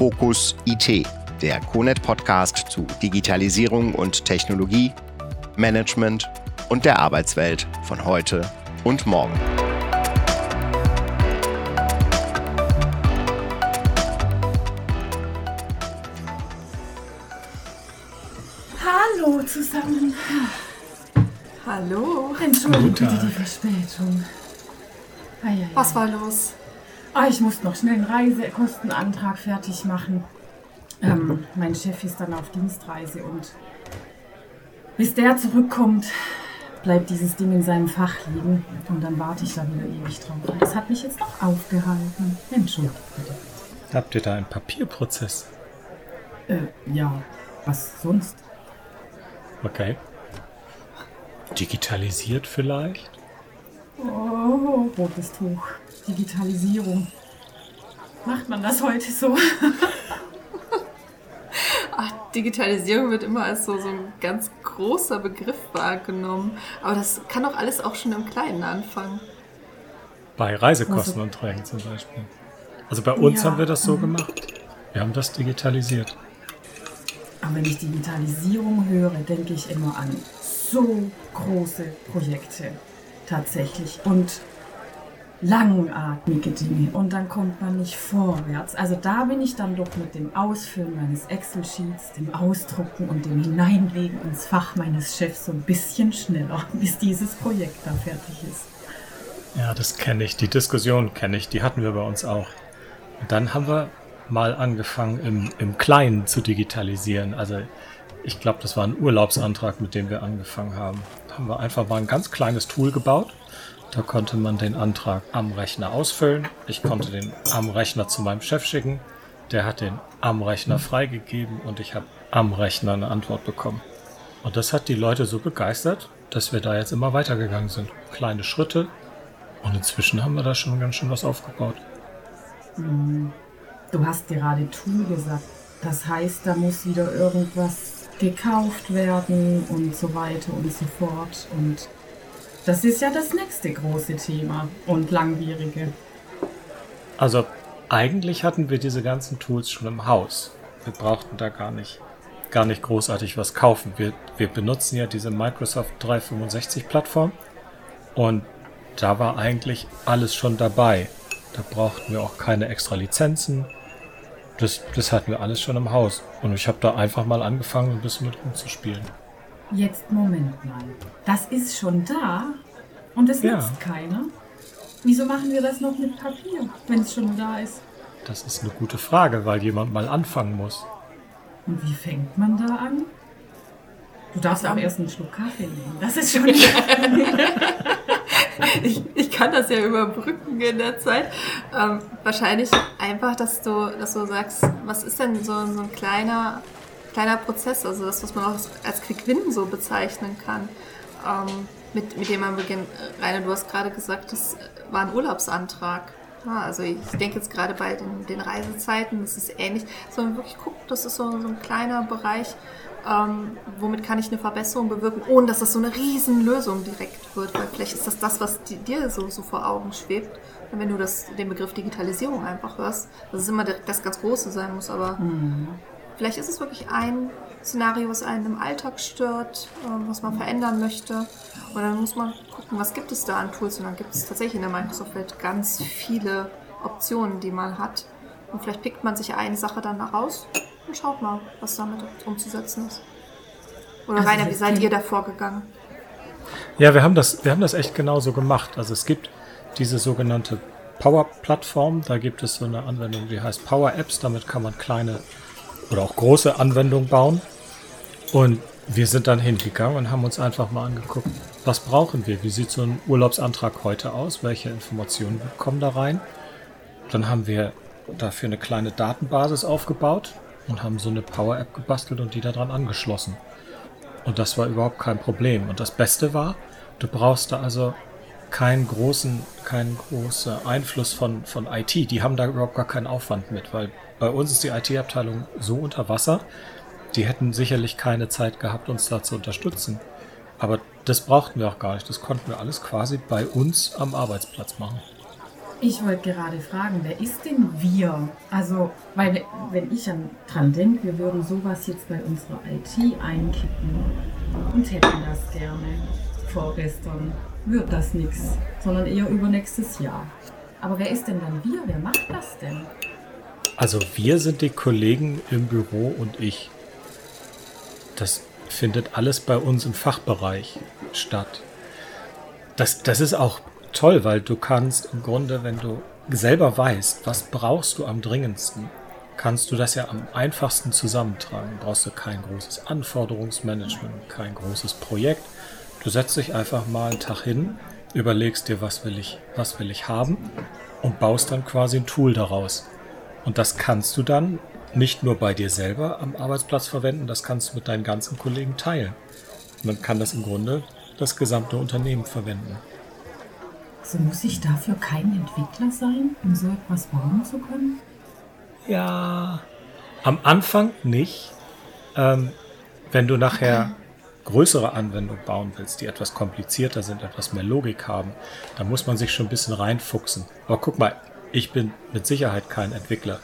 Fokus IT, der CONET Podcast zu Digitalisierung und Technologie, Management und der Arbeitswelt von heute und morgen. Hallo zusammen. Hallo. Entschuldigt bitte die Verspätung. Ei, ei, ei. Was war los? Ah, ich muss noch schnell einen Reisekostenantrag fertig machen. Ähm, mein Chef ist dann auf Dienstreise und bis der zurückkommt, bleibt dieses Ding in seinem Fach liegen und dann warte ich da wieder ewig drauf. Das hat mich jetzt noch aufgehalten. Entschuldigt bitte. Habt ihr da einen Papierprozess? Äh, ja, was sonst? Okay. Digitalisiert vielleicht? Oh, rotes Tuch. Digitalisierung. Macht man das heute so? Ach, Digitalisierung wird immer als so, so ein ganz großer Begriff wahrgenommen. Aber das kann doch alles auch schon im Kleinen anfangen. Bei Reisekostenanträgen zum Beispiel. Also bei uns Ja. haben wir das so gemacht. Wir haben das digitalisiert. Aber wenn ich Digitalisierung höre, denke ich immer an so große Projekte tatsächlich und langatmige Dinge und dann kommt man nicht vorwärts. Also da bin ich dann doch mit dem Ausfüllen meines Excel-Sheets, dem Ausdrucken und dem Hineinlegen ins Fach meines Chefs so ein bisschen schneller, bis dieses Projekt da fertig ist. Ja, das kenne ich. Die Diskussion kenne ich. Die hatten wir bei uns auch. Und dann haben wir mal angefangen, im, im Kleinen zu digitalisieren. Also ich glaube, das war ein Urlaubsantrag, mit dem wir angefangen haben. Da haben wir einfach mal ein ganz kleines Tool gebaut. Da konnte man den Antrag am Rechner ausfüllen. Ich konnte den am Rechner zu meinem Chef schicken. Der hat den am Rechner freigegeben und ich habe am Rechner eine Antwort bekommen. Und das hat die Leute so begeistert, dass wir da jetzt immer weitergegangen sind. Kleine Schritte. Und inzwischen haben wir da schon ganz schön was aufgebaut. Du hast gerade Tool gesagt. Das heißt, da muss wieder irgendwas gekauft werden und so weiter und so fort. Und das ist ja das nächste große Thema und langwierige. Also eigentlich hatten wir diese ganzen Tools schon im Haus. Wir brauchten da gar nicht, gar nicht großartig was kaufen. Wir, wir benutzen ja diese Microsoft 365 Plattform und da war eigentlich alles schon dabei. Da brauchten wir auch keine extra Lizenzen. Das, das hatten wir alles schon im Haus. Und ich habe da einfach mal angefangen, ein bisschen mit rumzuspielen. Jetzt Moment mal. Das ist schon da und es Ja. nutzt keiner. Wieso machen wir das noch mit Papier, wenn es schon da ist? Das ist eine gute Frage, weil jemand mal anfangen muss. Und wie fängt man da an? Du darfst auch erst einen Schluck Kaffee nehmen. Das ist schon. Ich, ich kann das ja überbrücken in der Zeit. Ähm, wahrscheinlich einfach, dass du, dass du sagst, was ist denn so, so ein kleiner, kleiner Prozess, also das, was man auch als Quick Win so bezeichnen kann, ähm, mit, mit dem man beginnt. Rainer, du hast gerade gesagt, das war ein Urlaubsantrag. Ja, also ich denke jetzt gerade bei den, den Reisezeiten, das ist ähnlich, sondern wirklich guckt, das ist so, so ein kleiner Bereich, ähm, womit kann ich eine Verbesserung bewirken, ohne dass das so eine Riesenlösung direkt wird, weil vielleicht ist das das, was di- dir so, so vor Augen schwebt, wenn du das, den Begriff Digitalisierung einfach hörst, dass es immer direkt das ganz Große sein muss, aber vielleicht ist es wirklich ein Szenario, was einen im Alltag stört, ähm, was man verändern möchte und dann muss man gucken, was gibt es da an Tools und dann gibt es tatsächlich in der Microsoft-Welt ganz viele Optionen, die man hat und vielleicht pickt man sich eine Sache dann nach raus und schaut mal, was damit umzusetzen ist. Oder Also Rainer, wie seid ihr da vorgegangen? Ja, wir haben das, wir haben das echt genauso gemacht. Also es gibt diese sogenannte Power-Plattform. Da gibt es so eine Anwendung, die heißt Power Apps. Damit kann man kleine oder auch große Anwendungen bauen. Und wir sind dann hingegangen und haben uns einfach mal angeguckt, was brauchen wir? Wie sieht so ein Urlaubsantrag heute aus? Welche Informationen kommen da rein? Dann haben wir dafür eine kleine Datenbasis aufgebaut und haben so eine Power-App gebastelt und die daran angeschlossen. Und das war überhaupt kein Problem. Und das Beste war, du brauchst da also keinen großen, keinen großen Einfluss von, von IT. Die haben da überhaupt gar keinen Aufwand mit, weil bei uns ist die IT-Abteilung so unter Wasser, die hätten sicherlich keine Zeit gehabt, uns da zu unterstützen. Aber das brauchten wir auch gar nicht. Das konnten wir alles quasi bei uns am Arbeitsplatz machen. Ich wollte gerade fragen, wer ist denn wir? Also, weil wenn ich an, dran denke, wir würden sowas jetzt bei unserer IT einkippen und hätten das gerne vorgestern, wird das nichts, sondern eher übernächstes Jahr. Aber wer ist denn dann wir? Wer macht das denn? Also wir sind die Kollegen im Büro und ich. Das findet alles bei uns im Fachbereich statt. Das, das ist auch toll, weil du kannst im Grunde, wenn du selber weißt, was brauchst du am dringendsten, kannst du das ja am einfachsten zusammentragen. Brauchst du kein großes Anforderungsmanagement, kein großes Projekt. Du setzt dich einfach mal einen Tag hin, überlegst dir, was will ich, was will ich haben und baust dann quasi ein Tool daraus. Und das kannst du dann nicht nur bei dir selber am Arbeitsplatz verwenden, das kannst du mit deinen ganzen Kollegen teilen. Man kann das im Grunde das gesamte Unternehmen verwenden. So muss ich dafür kein Entwickler sein, um so etwas bauen zu können? Ja, am Anfang nicht. Ähm, wenn du nachher größere Anwendungen bauen willst, die etwas komplizierter sind, etwas mehr Logik haben, dann muss man sich schon ein bisschen reinfuchsen. Aber guck mal, ich bin mit Sicherheit kein Entwickler.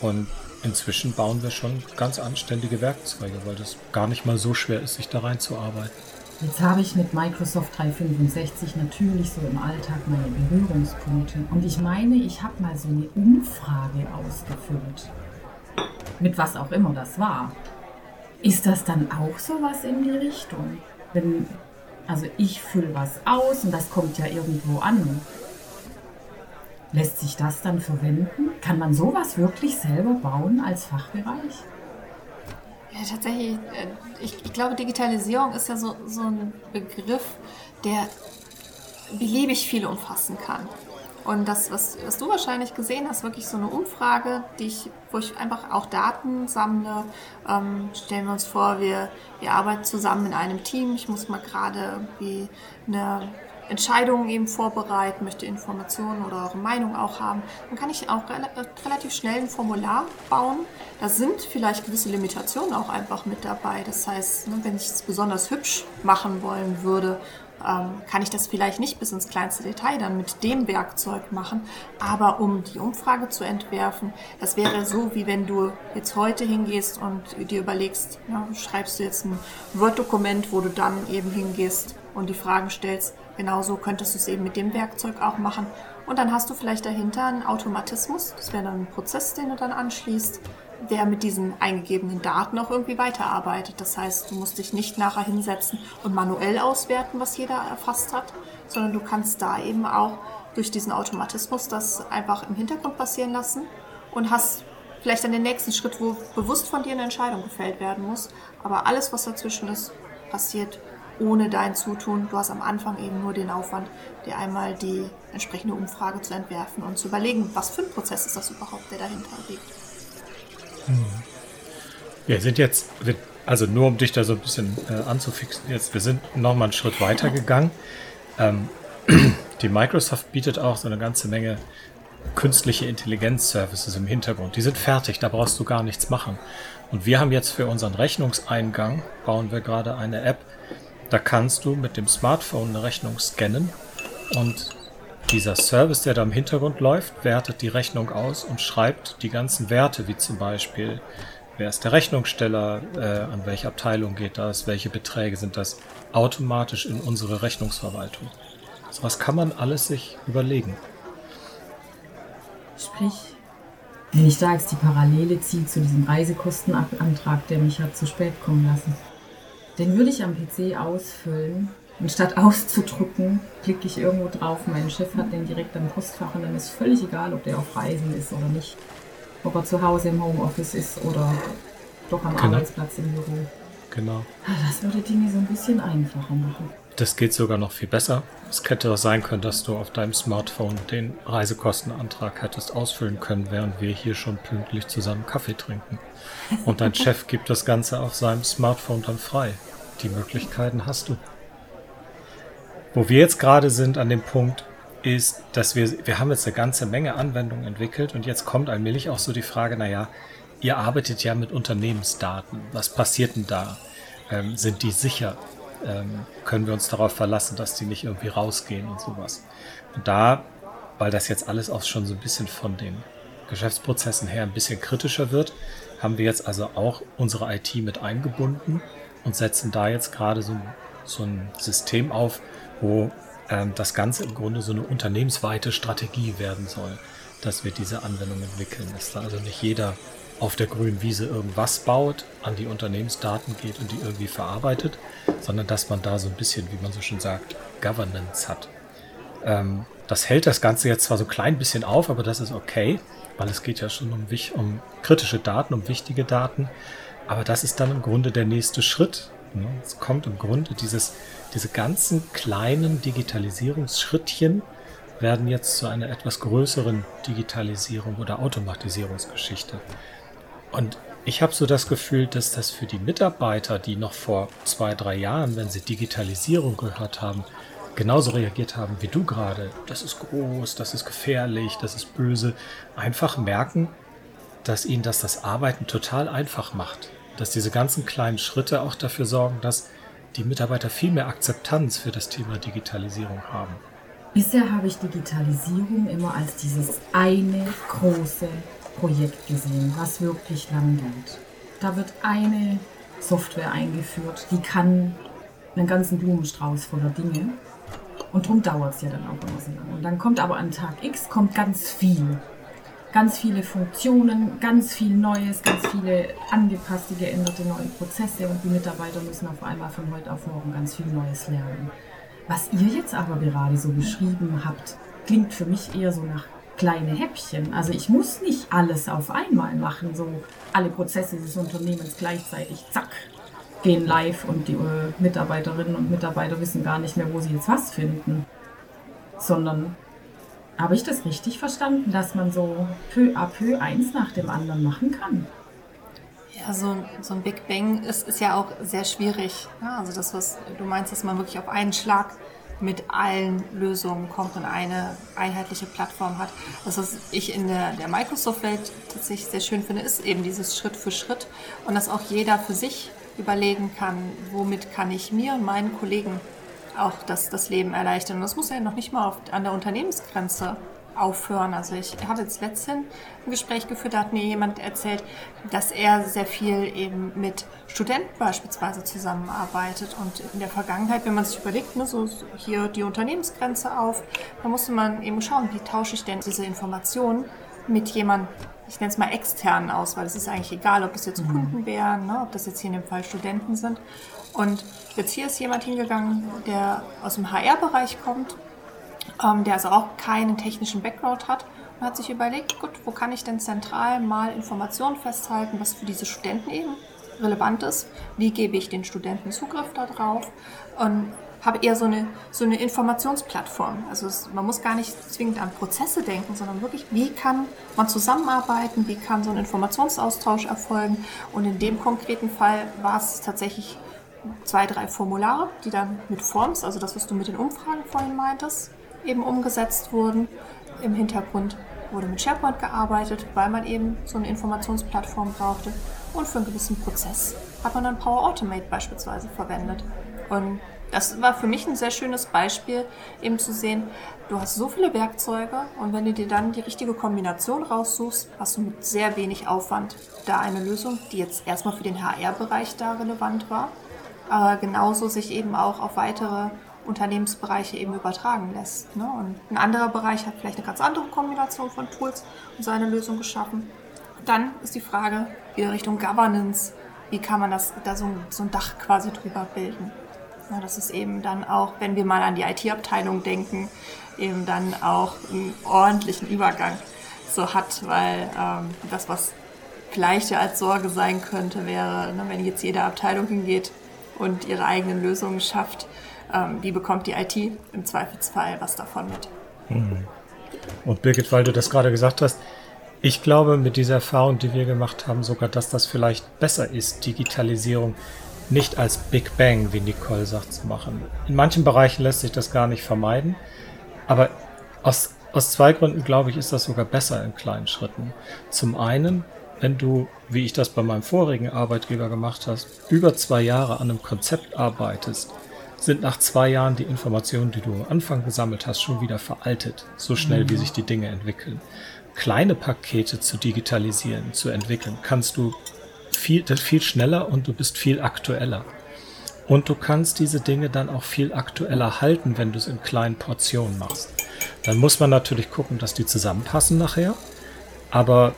Und inzwischen bauen wir schon ganz anständige Werkzeuge, weil das gar nicht mal so schwer ist, sich da reinzuarbeiten. Jetzt habe ich mit Microsoft 365 natürlich so im Alltag meine Berührungspunkte. Und ich meine, ich habe mal so eine Umfrage ausgefüllt. Mit was auch immer das war. Ist das dann auch sowas in die Richtung? Wenn, also ich fülle was aus und das kommt ja irgendwo an. Lässt sich das dann verwenden? Kann man sowas wirklich selber bauen als Fachbereich? Ja, tatsächlich, äh, ich, ich glaube, Digitalisierung ist ja so, so ein Begriff, der beliebig viel umfassen kann. Und das, was, was du wahrscheinlich gesehen hast, wirklich so eine Umfrage, die ich, wo ich einfach auch Daten sammle. Ähm, stellen wir uns vor, wir, wir arbeiten zusammen in einem Team. Ich muss mal gerade irgendwie eine Entscheidungen eben vorbereiten, möchte Informationen oder eure Meinung auch haben, dann kann ich auch relativ schnell ein Formular bauen. Da sind vielleicht gewisse Limitationen auch einfach mit dabei. Das heißt, ne, wenn ich es besonders hübsch machen wollen würde, ähm, kann ich das vielleicht nicht bis ins kleinste Detail dann mit dem Werkzeug machen. Aber um die Umfrage zu entwerfen, das wäre so, wie wenn du jetzt heute hingehst und dir überlegst, ja, schreibst du jetzt ein Word-Dokument, wo du dann eben hingehst und die Fragen stellst, Genauso könntest du es eben mit dem Werkzeug auch machen. Und dann hast du vielleicht dahinter einen Automatismus. Das wäre dann ein Prozess, den du dann anschließt, der mit diesen eingegebenen Daten auch irgendwie weiterarbeitet. Das heißt, du musst dich nicht nachher hinsetzen und manuell auswerten, was jeder erfasst hat, sondern du kannst da eben auch durch diesen Automatismus das einfach im Hintergrund passieren lassen und hast vielleicht dann den nächsten Schritt, wo bewusst von dir eine Entscheidung gefällt werden muss. Aber alles, was dazwischen ist, passiert ohne dein Zutun. Du hast am Anfang eben nur den Aufwand, dir einmal die entsprechende Umfrage zu entwerfen und zu überlegen, was für ein Prozess ist das überhaupt, der dahinter liegt. Hm. Wir sind jetzt, also nur um dich da so ein bisschen äh, anzufixen, jetzt, wir sind nochmal einen Schritt weiter gegangen. Ähm, die Microsoft bietet auch so eine ganze Menge künstliche Intelligenz-Services im Hintergrund. Die sind fertig, da brauchst du gar nichts machen. Und wir haben jetzt für unseren Rechnungseingang, bauen wir gerade eine App, da kannst du mit dem Smartphone eine Rechnung scannen und dieser Service, der da im Hintergrund läuft, wertet die Rechnung aus und schreibt die ganzen Werte, wie zum Beispiel, wer ist der Rechnungssteller, äh, an welche Abteilung geht das, welche Beträge sind das, automatisch in unsere Rechnungsverwaltung. So was kann man alles sich überlegen. Sprich, wenn ich da jetzt die Parallele ziehe zu diesem Reisekostenantrag, der mich hat zu spät kommen lassen. Den würde ich am PC ausfüllen. Und statt auszudrucken, klicke ich irgendwo drauf. Mein Chef hat den direkt am Postfach und dann ist völlig egal, ob der auf Reisen ist oder nicht. Ob er zu Hause im Homeoffice ist oder doch am genau. Arbeitsplatz im Büro. Genau. Ah, das würde Dinge so ein bisschen einfacher machen. Das geht sogar noch viel besser. Es hätte auch sein können, dass du auf deinem Smartphone den Reisekostenantrag hättest ausfüllen können, während wir hier schon pünktlich zusammen Kaffee trinken. Und dein Chef gibt das Ganze auf seinem Smartphone dann frei. Die Möglichkeiten hast du. Wo wir jetzt gerade sind an dem Punkt, ist, dass wir, wir haben jetzt eine ganze Menge Anwendungen entwickelt und jetzt kommt allmählich auch so die Frage, naja, ihr arbeitet ja mit Unternehmensdaten. Was passiert denn da? Ähm, sind die sicher? Ähm, können wir uns darauf verlassen, dass die nicht irgendwie rausgehen und sowas? Und da weil das jetzt alles auch schon so ein bisschen von den Geschäftsprozessen her ein bisschen kritischer wird, haben wir jetzt also auch unsere IT mit eingebunden und setzen da jetzt gerade so, so ein System auf, wo ähm, das Ganze im Grunde so eine unternehmensweite Strategie werden soll, dass wir diese Anwendung entwickeln. Dass da also nicht jeder auf der grünen Wiese irgendwas baut, an die Unternehmensdaten geht und die irgendwie verarbeitet, sondern dass man da so ein bisschen, wie man so schön sagt, Governance hat. Ähm, das hält das Ganze jetzt zwar so ein klein bisschen auf, aber das ist okay, weil es geht ja schon um, um kritische Daten, um wichtige Daten. Aber das ist dann im Grunde der nächste Schritt. Ne? Es kommt im Grunde dieses, diese ganzen kleinen Digitalisierungsschrittchen werden jetzt zu einer etwas größeren Digitalisierung oder Automatisierungsgeschichte. Und ich habe so das Gefühl, dass das für die Mitarbeiter, die noch vor zwei, drei Jahren, wenn sie Digitalisierung gehört haben, genauso reagiert haben wie du gerade. Das ist groß, das ist gefährlich, das ist böse. Einfach merken, dass ihnen das das Arbeiten total einfach macht. Dass diese ganzen kleinen Schritte auch dafür sorgen, dass die Mitarbeiter viel mehr Akzeptanz für das Thema Digitalisierung haben. Bisher habe ich Digitalisierung immer als dieses eine große Projekt gesehen, was wirklich lang geht. Da wird eine Software eingeführt, die kann einen ganzen Blumenstrauß voller Dinge. Und darum dauert es ja dann auch immer so lange. Und dann kommt aber an Tag X kommt ganz viel. Ganz viele Funktionen, ganz viel Neues, ganz viele angepasste, geänderte neue Prozesse und die Mitarbeiter müssen auf einmal von heute auf morgen ganz viel Neues lernen. Was ihr jetzt aber gerade so beschrieben habt, klingt für mich eher so nach kleine Häppchen. Also ich muss nicht alles auf einmal machen, so alle Prozesse des Unternehmens gleichzeitig, zack, gehen live und die äh, Mitarbeiterinnen und Mitarbeiter wissen gar nicht mehr, wo sie jetzt was finden. Sondern habe ich das richtig verstanden, dass man so peu à peu eins nach dem anderen machen kann? Ja, so, so ein Big Bang ist, ist ja auch sehr schwierig. Ja, also das, was du meinst, dass man wirklich auf einen Schlag mit allen Lösungen kommt und eine einheitliche Plattform hat. Das, was ich in der, der Microsoft-Welt tatsächlich sehr schön finde, ist eben dieses Schritt für Schritt und dass auch jeder für sich überlegen kann, womit kann ich mir und meinen Kollegen auch das, das Leben erleichtern. Und das muss ja noch nicht mal auf, an der Unternehmensgrenze aufhören. Also ich hatte jetzt letztens ein Gespräch geführt, da hat mir jemand erzählt, dass er sehr viel eben mit Studenten beispielsweise zusammenarbeitet. Und in der Vergangenheit, wenn man sich überlegt, ne, so hier die Unternehmensgrenze auf, da musste man eben schauen, wie tausche ich denn diese Informationen mit jemandem, ich nenne es mal externen aus, weil es ist eigentlich egal, ob das jetzt mhm. Kunden wären, ne, ob das jetzt hier in dem Fall Studenten sind. Und jetzt hier ist jemand hingegangen, der aus dem HR-Bereich kommt, ähm, der also auch keinen technischen Background hat und hat sich überlegt, gut, wo kann ich denn zentral mal Informationen festhalten, was für diese Studenten eben relevant ist, wie gebe ich den Studenten Zugriff darauf und habe eher so eine, so eine Informationsplattform. Also es, man muss gar nicht zwingend an Prozesse denken, sondern wirklich, wie kann man zusammenarbeiten, wie kann so ein Informationsaustausch erfolgen. Und in dem konkreten Fall war es tatsächlich zwei, drei Formulare, die dann mit Forms, also das, was du mit den Umfragen vorhin meintest, eben umgesetzt wurden. Im Hintergrund wurde mit SharePoint gearbeitet, weil man eben so eine Informationsplattform brauchte. Und für einen gewissen Prozess hat man dann Power Automate beispielsweise verwendet. Und das war für mich ein sehr schönes Beispiel, eben zu sehen, du hast so viele Werkzeuge und wenn du dir dann die richtige Kombination raussuchst, hast du mit sehr wenig Aufwand da eine Lösung, die jetzt erstmal für den HR-Bereich da relevant war, aber genauso sich eben auch auf weitere Unternehmensbereiche eben übertragen lässt. Ne? Und ein anderer Bereich hat vielleicht eine ganz andere Kombination von Tools und seine Lösung geschaffen. Dann ist die Frage wieder Richtung Governance. Wie kann man das, da so, so ein Dach quasi drüber bilden? Ja, das ist eben dann auch, wenn wir mal an die IT-Abteilung denken, eben dann auch einen ordentlichen Übergang so hat, weil ähm, das, was vielleicht ja als Sorge sein könnte, wäre, ne, wenn jetzt jede Abteilung hingeht und ihre eigenen Lösungen schafft, ähm, wie bekommt die IT im Zweifelsfall was davon mit. Mhm. Und Birgit, weil du das gerade gesagt hast, ich glaube mit dieser Erfahrung, die wir gemacht haben, sogar, dass das vielleicht besser ist, Digitalisierung nicht als Big Bang, wie Nicole sagt, zu machen. In manchen Bereichen lässt sich das gar nicht vermeiden, aber aus, aus zwei Gründen, glaube ich, ist das sogar besser in kleinen Schritten. Zum einen, wenn du, wie ich das bei meinem vorigen Arbeitgeber gemacht hast, über zwei Jahre an einem Konzept arbeitest, sind nach zwei Jahren die Informationen, die du am Anfang gesammelt hast, schon wieder veraltet, so schnell wie sich die Dinge entwickeln. Kleine Pakete zu digitalisieren, zu entwickeln, kannst du viel, viel schneller und du bist viel aktueller. Und du kannst diese Dinge dann auch viel aktueller halten, wenn du es in kleinen Portionen machst. Dann muss man natürlich gucken, dass die zusammenpassen nachher. Aber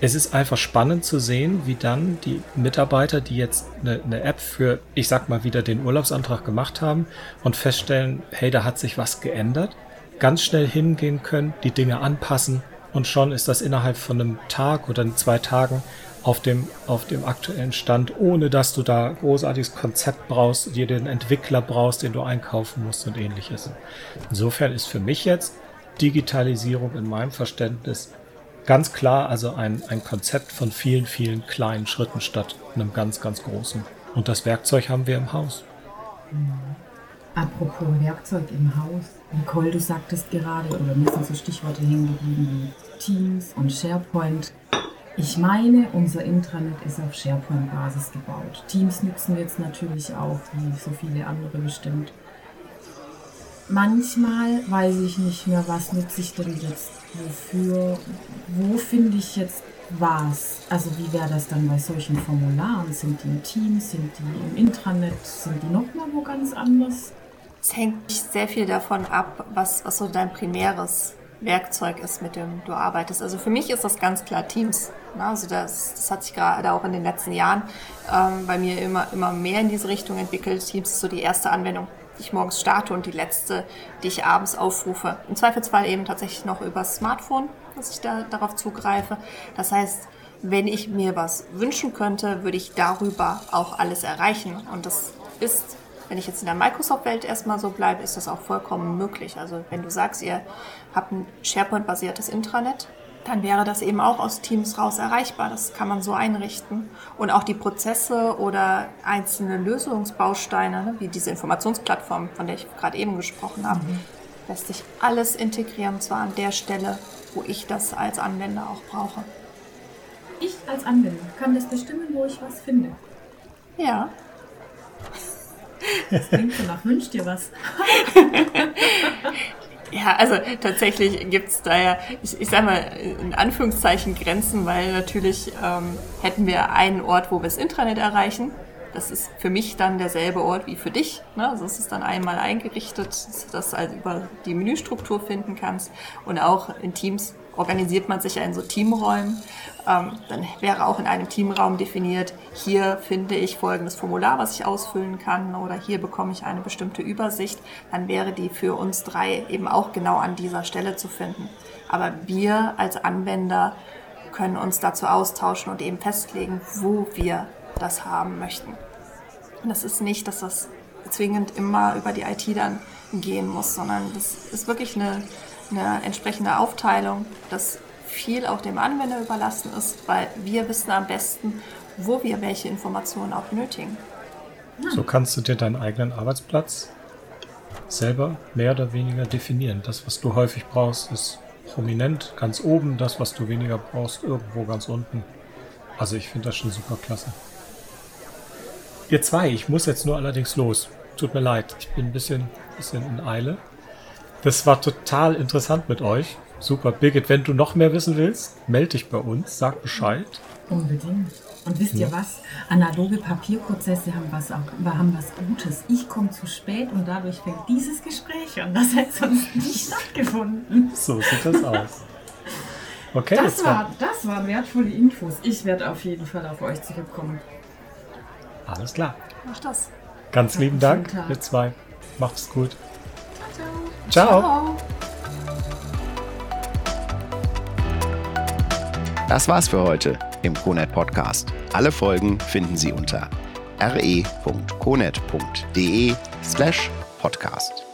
es ist einfach spannend zu sehen, wie dann die Mitarbeiter, die jetzt eine, eine, App für, ich sag mal, wieder den Urlaubsantrag gemacht haben und feststellen, hey, da hat sich was geändert, ganz schnell hingehen können, die Dinge anpassen und schon ist das innerhalb von einem Tag oder zwei Tagen auf dem, auf dem aktuellen Stand, ohne dass du da großartiges Konzept brauchst, dir den Entwickler brauchst, den du einkaufen musst und ähnliches. Insofern ist für mich jetzt Digitalisierung in meinem Verständnis ganz klar also ein, ein Konzept von vielen, vielen kleinen Schritten statt einem ganz, ganz großen. Und das Werkzeug haben wir im Haus. Apropos Werkzeug im Haus. Nicole, du sagtest gerade, oder mir sind so Stichworte hängen geblieben, Teams und SharePoint. Ich meine, unser Intranet ist auf SharePoint-Basis gebaut. Teams nutzen wir jetzt natürlich auch, wie so viele andere bestimmt. Manchmal weiß ich nicht mehr, was nutze ich denn jetzt wofür, wo finde ich jetzt was? Also wie wäre das dann bei solchen Formularen? Sind die im Team, sind die im Intranet, sind die nochmal wo ganz anders? Es hängt sehr viel davon ab, was, was so dein primäres Werkzeug ist, mit dem du arbeitest. Also für mich ist das ganz klar Teams. Ne? Also das, das hat sich gerade auch in den letzten Jahren ähm, bei mir immer, immer mehr in diese Richtung entwickelt. Teams ist so die erste Anwendung, die ich morgens starte und die letzte, die ich abends aufrufe. Im Zweifelsfall eben tatsächlich noch über Smartphone, dass ich da darauf zugreife. Das heißt, wenn ich mir was wünschen könnte, würde ich darüber auch alles erreichen. Und das ist, wenn ich jetzt in der Microsoft-Welt erstmal so bleibe, ist das auch vollkommen möglich. Also wenn du sagst, ihr habt ein SharePoint-basiertes Intranet, dann wäre das eben auch aus Teams raus erreichbar. Das kann man so einrichten. Und auch die Prozesse oder einzelne Lösungsbausteine, ne, wie diese Informationsplattform, von der ich gerade eben gesprochen habe, mhm. lässt sich alles integrieren, und zwar an der Stelle, wo ich das als Anwender auch brauche. Ich als Anwender kann das bestimmen, wo ich was finde. Ja. Das klingt so nach Wünsch dir was. Ja, also tatsächlich gibt es da ja, ich, ich sag mal, in Anführungszeichen Grenzen, weil natürlich ähm, hätten wir einen Ort, wo wir das Intranet erreichen. Das ist für mich dann derselbe Ort wie für dich. Ne? Also es ist dann einmal eingerichtet, dass du das also über die Menüstruktur finden kannst. Und auch in Teams organisiert man sich ja in so Teamräumen. Ähm, dann wäre auch in einem Teamraum definiert, hier finde ich folgendes Formular, was ich ausfüllen kann oder hier bekomme ich eine bestimmte Übersicht. Dann wäre die für uns drei eben auch genau an dieser Stelle zu finden. Aber wir als Anwender können uns dazu austauschen und eben festlegen, wo wir das haben möchten. Und das ist nicht, dass das zwingend immer über die IT dann gehen muss, sondern das ist wirklich eine, eine entsprechende Aufteilung, dass viel auch dem Anwender überlassen ist, weil wir wissen am besten, wo wir welche Informationen auch benötigen. So kannst du dir deinen eigenen Arbeitsplatz selber mehr oder weniger definieren. Das, was du häufig brauchst, ist prominent ganz oben, das, was du weniger brauchst, irgendwo ganz unten. Also ich finde das schon super klasse. Ihr zwei, ich muss jetzt nur allerdings los. Tut mir leid, ich bin ein bisschen, bisschen in Eile. Das war total interessant mit euch. Super. Birgit, wenn du noch mehr wissen willst, melde dich bei uns, sag Bescheid. Unbedingt. Und wisst ihr was? Analoge Papierprozesse haben was, auch, haben was Gutes. Ich komme zu spät und dadurch fängt dieses Gespräch an. Das hätte sonst nicht stattgefunden. So sieht das aus. Okay, das, war, das waren wertvolle Infos. Ich werde auf jeden Fall auf euch zurückkommen. Alles klar. Mach das. Ganz lieben Dank, ihr zwei. Macht's gut. Ciao. Ciao. ciao. Das war's für heute im CONET Podcast. Alle Folgen finden Sie unter re.conet.de slash podcast.